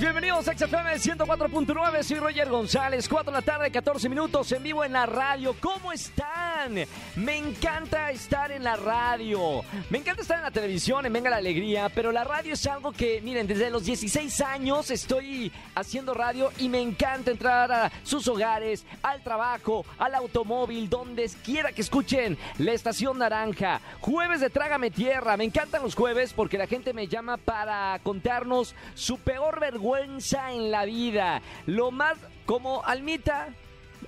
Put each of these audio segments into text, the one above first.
bienvenidos a XFM 104.9, soy Roger González, 4 de la tarde, 14 minutos en vivo en la radio. ¿Cómo están? Me encanta estar en la radio, me encanta estar en la televisión, en Venga la Alegría, pero la radio es algo que, miren, desde los 16 años estoy haciendo radio y me encanta entrar a sus hogares, al trabajo, al automóvil, donde quiera que escuchen la estación naranja. Jueves de Trágame Tierra, me encantan los jueves porque la gente me llama para contarnos su peor vergüenza en la vida. Lo más como Almita.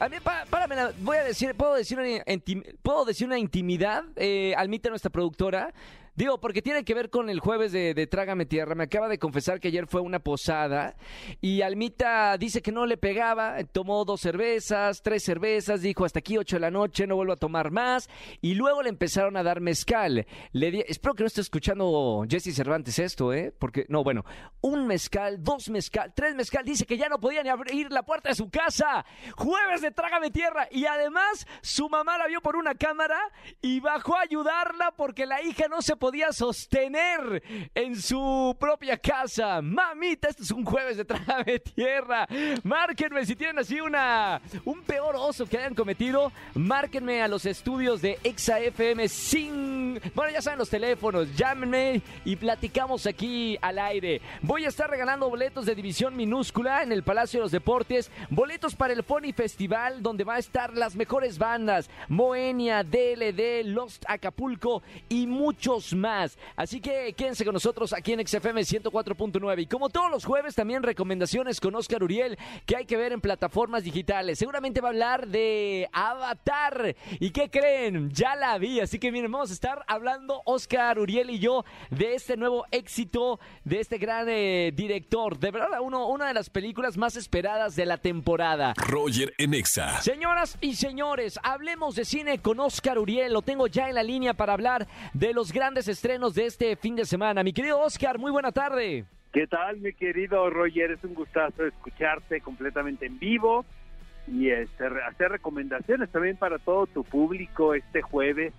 A mí, pá- párame, voy a decir, ¿puedo decir una, ¿puedo decir una intimidad? Eh, Almita, nuestra productora. Digo, porque tiene que ver con el jueves de, Trágame Tierra. Me acaba de confesar que ayer fue una posada y Almita dice que no le pegaba. Tomó dos cervezas, tres cervezas, dijo hasta aquí ocho de la noche, no vuelvo a tomar más. Y luego le empezaron a dar mezcal. Le di- espero que no esté escuchando Jesse Cervantes esto, ¿eh? Porque, no, bueno, un mezcal, dos mezcal, tres mezcal. Dice que ya no podía ni abrir la puerta de su casa. Jueves de Trágame Tierra. Y además, su mamá la vio por una cámara y bajó a ayudarla porque la hija no se podía sostener en su propia casa. Mamita, este es un jueves de Trágame Tierra. Márquenme si tienen así una un peor oso que hayan cometido. Márquenme a los estudios de Exa FM sin. Bueno, ya saben los teléfonos. Llámenme y platicamos aquí al aire. Voy a estar regalando boletos de división minúscula en el Palacio de los Deportes. Boletos para el Pony Festival, donde va a estar las mejores bandas: Moenia, DLD, Lost Acapulco y muchos más. Así que quédense con nosotros aquí en XFM 104.9. Y como todos los jueves, también recomendaciones con Oscar Uriel que hay que ver en plataformas digitales. Seguramente va a hablar de Avatar. ¿Y qué creen? Ya la vi. Así que miren, vamos a estar hablando Oscar Uriel y yo de este nuevo éxito de este gran eh, director. De verdad, uno, una de las películas más esperadas de la temporada. Roger en Exa. Señoras y señores, hablemos de cine con Oscar Uriel. Lo tengo ya en la línea para hablar de los grandes estrenos de este fin de semana. Mi querido Oscar, muy buena tarde. ¿Qué tal, mi querido Roger? Es un gustazo escucharte completamente en vivo y este, hacer recomendaciones también para todo tu público este jueves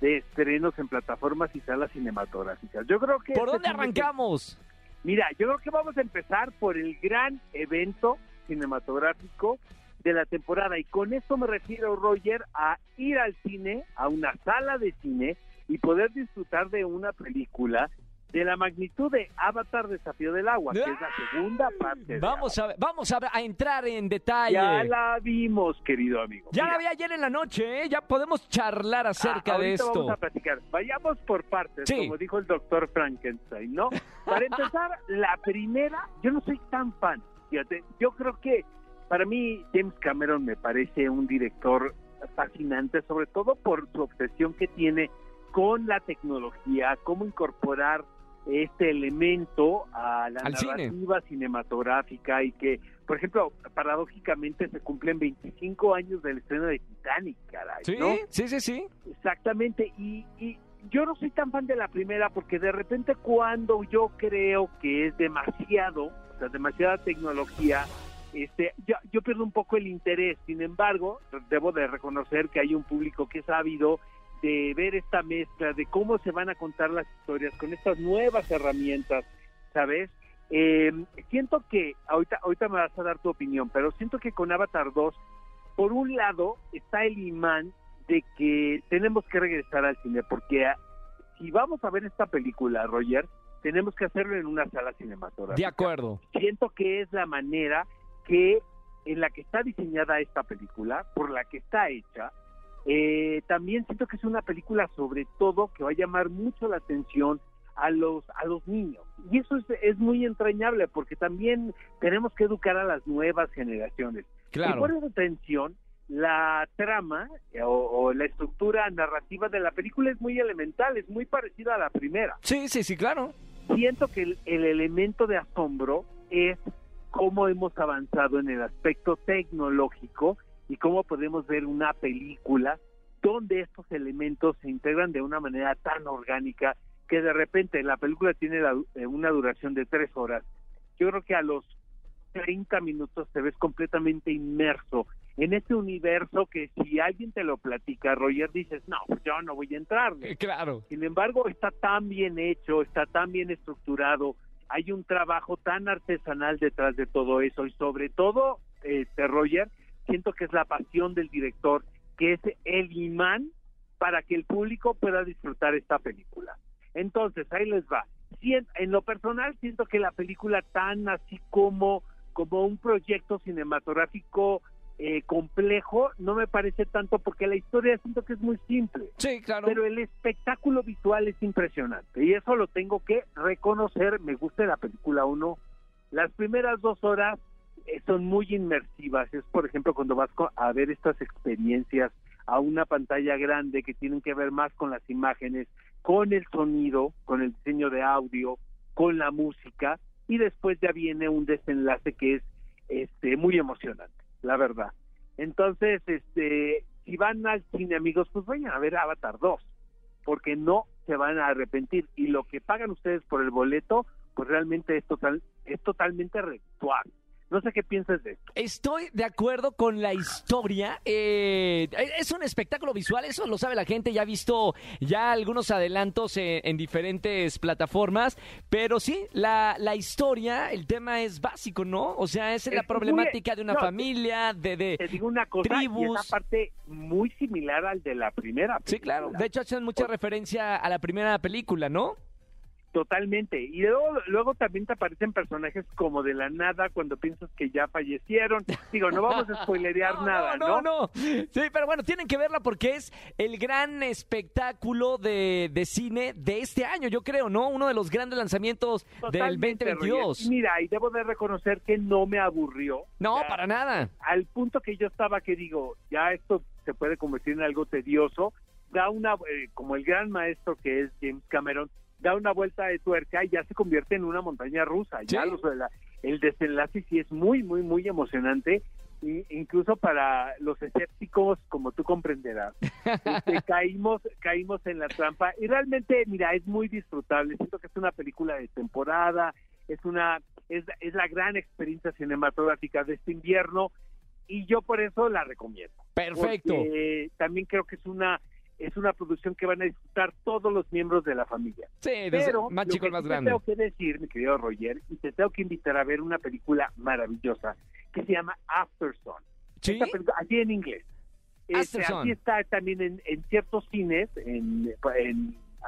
de estrenos en plataformas y salas cinematográficas. Yo creo que ¿Por este dónde arrancamos? Mira, yo creo que vamos a empezar por el gran evento cinematográfico de la temporada y con esto me refiero, Roger, a ir al cine, a una sala de cine y poder disfrutar de una película de la magnitud de Avatar Desafío del Agua, que es la segunda parte. Vamos a, vamos a, a entrar en detalle. Ya la vimos, querido amigo. Ya la Mira, vi ayer en la noche, ¿eh? Ya podemos charlar acerca ah, de esto. Vamos a platicar. Vayamos por partes, Sí. como dijo el doctor Frankenstein, ¿no? Para empezar, la primera, yo no soy tan fan. Fíjate, yo creo que para mí James Cameron me parece un director fascinante, sobre todo por su obsesión que tiene con la tecnología, cómo incorporar este elemento a la Al cine. narrativa cinematográfica y que, por ejemplo, paradójicamente se cumplen 25 años del estreno de Titanic, caray, Sí, ¿no? sí, sí, sí. Exactamente, y, y yo no soy tan fan de la primera porque de repente cuando yo creo que es demasiado, o sea, demasiada tecnología, este, yo, yo pierdo un poco el interés. Sin embargo, debo de reconocer que hay un público que es ávido de ver esta mezcla, de cómo se van a contar las historias con estas nuevas herramientas, ¿sabes? Eh, siento que, ahorita, ahorita me vas a dar tu opinión, pero siento que con Avatar 2, por un lado, está el imán de que tenemos que regresar al cine, porque si vamos a ver esta película, Roger, tenemos que hacerlo en una sala cinematográfica. De acuerdo. Siento que es la manera que en la que está diseñada esta película, por la que está hecha. Eh, también siento que es una película sobre todo que va a llamar mucho la atención a los a los niños y eso es, es muy entrañable porque también tenemos que educar a las nuevas generaciones. Claro. Y por esa atención, la trama eh, o, o la estructura narrativa de la película es muy elemental, es muy parecida a la primera. Sí, sí, sí, claro. Siento que el, el elemento de asombro es cómo hemos avanzado en el aspecto tecnológico y cómo podemos ver una película donde estos elementos se integran de una manera tan orgánica que de repente la película tiene la- eh, una duración de tres horas. Yo creo que a los 30 minutos te ves completamente inmerso en este universo que si alguien te lo platica, Roger, dices, no, pues yo no voy a entrar. Claro. Sin embargo, está tan bien hecho, está tan bien estructurado, hay un trabajo tan artesanal detrás de todo eso y sobre todo, este Roger, siento que es la pasión del director, que es el imán para que el público pueda disfrutar esta película. Entonces, ahí les va. En lo personal, siento que la película tan así como, como un proyecto cinematográfico eh, complejo, no me parece tanto porque la historia siento que es muy simple. Sí, claro. Pero el espectáculo visual es impresionante y eso lo tengo que reconocer. Me gusta la película uno. Las primeras dos horas son muy inmersivas. Es, por ejemplo, cuando vas a ver estas experiencias a una pantalla grande que tienen que ver más con las imágenes, con el sonido, con el diseño de audio, con la música y después ya viene un desenlace que es este muy emocionante, la verdad. Entonces, este si van al cine, amigos, pues vayan a ver Avatar 2, porque no se van a arrepentir y lo que pagan ustedes por el boleto, pues realmente es total es totalmente ritual. No sé qué piensas de esto. Estoy de acuerdo con la historia. Eh, es un espectáculo visual, eso lo sabe la gente. Ya ha visto ya algunos adelantos en, diferentes plataformas. Pero sí, la, la, historia, el tema es básico, ¿no? O sea, es, la problemática de una familia, de, de te digo una cosa, tribus. Y una parte muy similar al de la primera. Película. Sí, claro. De hecho, hacen mucha referencia a la primera película, ¿no? Totalmente. Y luego, luego también te aparecen personajes como de la nada cuando piensas que ya fallecieron. Digo, no vamos a spoilerear nada, ¿no? No, no, Sí, pero bueno, tienen que verla porque es el gran espectáculo de, de cine de este año, yo creo, ¿no? Uno de los grandes lanzamientos del 2022. Mira, y debo de reconocer que no me aburrió. No, para nada. Al punto que yo estaba que digo, ya esto se puede convertir en algo tedioso. Da una, eh, como el gran maestro que es James Cameron, da una vuelta de tuerca y ya se convierte en una montaña rusa. Ya el desenlace sí es muy, muy, muy emocionante. incluso para los escépticos, como tú comprenderás, este, caímos, caímos en la trampa y realmente, mira, es muy disfrutable. Siento que es una película de temporada, es una, es, es la gran experiencia cinematográfica de este invierno y yo por eso la recomiendo. Perfecto. también creo que es una es una producción que van a disfrutar todos los miembros de la familia. Sí, Pero más chico más grande. tengo que decir, mi querido Roger, y te tengo que invitar a ver una película maravillosa que se llama Afterson. ¿Sí? así en inglés. Este, así está también en, ciertos cines, en,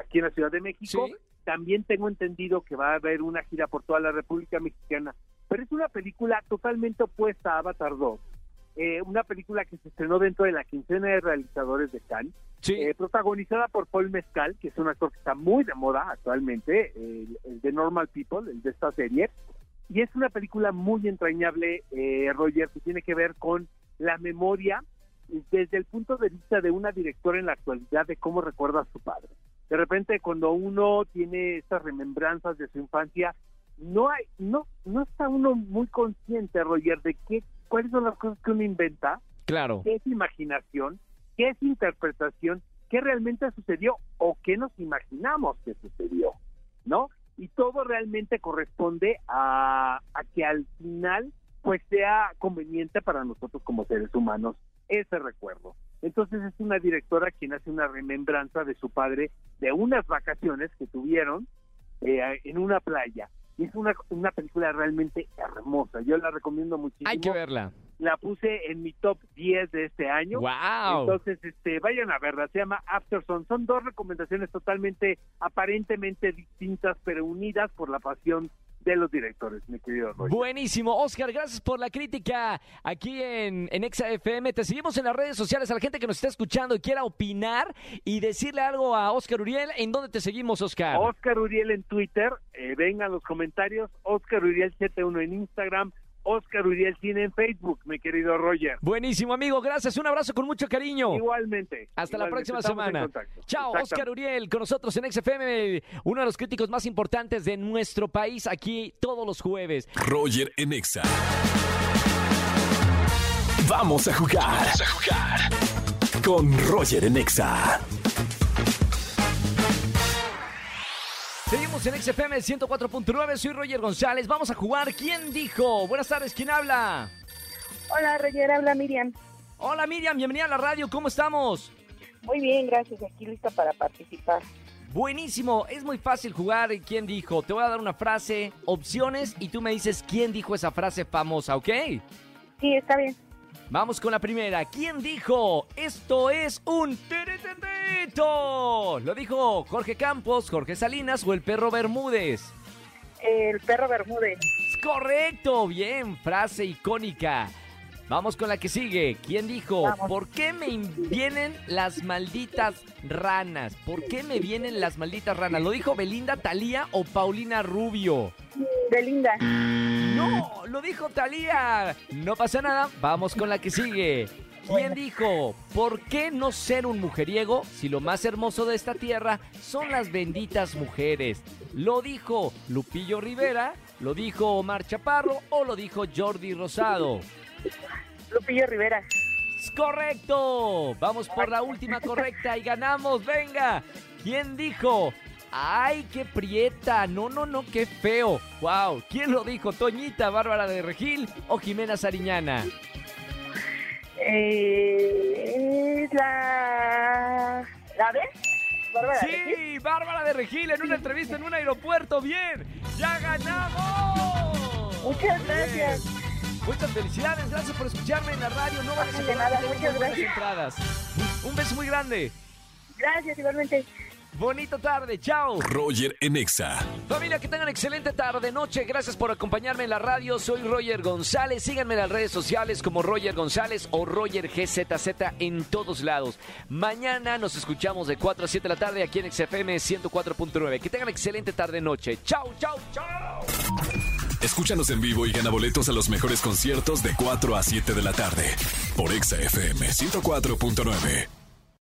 aquí en la Ciudad de México. También tengo entendido que va a haber una gira por toda la República Mexicana. Pero es una película totalmente opuesta a Avatar 2 eh, una película que se estrenó dentro de la quincena de realizadores de Cannes, eh, protagonizada por Paul Mezcal, que es un actor que está muy de moda actualmente, el, de Normal People, el de esta serie, y es una película muy entrañable, eh, Roger, que tiene que ver con la memoria desde el punto de vista de una directora en la actualidad de cómo recuerda a su padre. De repente, cuando uno tiene estas remembranzas de su infancia, no hay, no, no está uno muy consciente, Roger, de qué cuáles son las cosas que uno inventa, claro. qué es imaginación, qué es interpretación, qué realmente sucedió o qué nos imaginamos que sucedió, ¿no? Y todo realmente corresponde a, a que al final pues sea conveniente para nosotros como seres humanos ese recuerdo. Entonces es una directora quien hace una remembranza de su padre de unas vacaciones que tuvieron eh, en una playa y es una, una película realmente hermosa. Yo la recomiendo muchísimo. Hay que verla. La puse en mi top 10 de este año. ¡Wow! Entonces, este, vayan a verla. Se llama Afterson. Son dos recomendaciones totalmente, aparentemente distintas, pero unidas por la pasión de los directores, mi querido Roger. Buenísimo. Oscar, gracias por la crítica aquí en, en ExaFM. Te seguimos en las redes sociales a la gente que nos está escuchando y quiera opinar y decirle algo a Oscar Uriel. ¿En dónde te seguimos, Oscar? Oscar Uriel en Twitter. Eh, vengan los comentarios. Oscar Uriel 71 en Instagram. Oscar Uriel tiene en Facebook, mi querido Roger. Buenísimo, amigo. Gracias. Un abrazo con mucho cariño. Igualmente. Hasta la próxima semana. Chao, Oscar Uriel, con nosotros en XFM, uno de los críticos más importantes de nuestro país, aquí todos los jueves. Roger en Exa. Vamos a jugar. Vamos a jugar. Con Roger en Exa. Seguimos en XFM 104.9, soy Roger González. Vamos a jugar. ¿Quién dijo? Buenas tardes, ¿quién habla? Hola, Roger, habla Miriam. Hola Miriam, bienvenida a la radio, ¿cómo estamos? Muy bien, gracias. Aquí lista para participar. Buenísimo, es muy fácil jugar. ¿Quién dijo? Te voy a dar una frase, opciones y tú me dices quién dijo esa frase famosa, ¿ok? Sí, está bien. Vamos con la primera. ¿Quién dijo? Esto es un teretetito. ¿Lo dijo Jorge Campos, Jorge Salinas o el perro Bermúdez? El perro Bermúdez. Correcto, bien, frase icónica. Vamos con la que sigue. ¿Quién dijo? Vamos. ¿Por qué me vienen las malditas ranas? ¿Por qué me vienen las malditas ranas? ¿Lo dijo Belinda, Talía o Paulina Rubio? Belinda. No, lo dijo Talía. No pasa nada. Vamos con la que sigue. ¿Quién dijo? ¿Por qué no ser un mujeriego si lo más hermoso de esta tierra son las benditas mujeres? ¿Lo dijo Lupillo Rivera? ¿Lo dijo Omar Chaparro o lo dijo Jordi Rosado? Lupillo Rivera. Es correcto. Vamos por la última correcta y ganamos. Venga. ¿Quién dijo? ¡Ay, qué prieta! No, no, no, qué feo. ¡Wow! ¿Quién lo dijo? ¿Toñita, Bárbara de Regil o Jimena Sariñana? Eh, la... ¿La ves? Bárbara de Regil. Sí, Bárbara de Regil en una entrevista en un aeropuerto. ¡Bien! ¡Ya ganamos! Muchas gracias. Bien. Muchas felicidades, gracias por escucharme en la radio. No vayas a nada, muchas gracias. entradas. Un beso muy grande. Gracias, igualmente. Bonita tarde, chao. Roger en Exa. Familia, que tengan excelente tarde, noche. Gracias por acompañarme en la radio. Soy Roger González. Síganme en las redes sociales como Roger González o Roger GZZ en todos lados. Mañana nos escuchamos de 4 a 7 de la tarde aquí en XFM 104.9. Que tengan excelente tarde, noche. Chao, chao, chao. Escúchanos en vivo y gana boletos a los mejores conciertos de 4 a 7 de la tarde por Exa FM 104.9.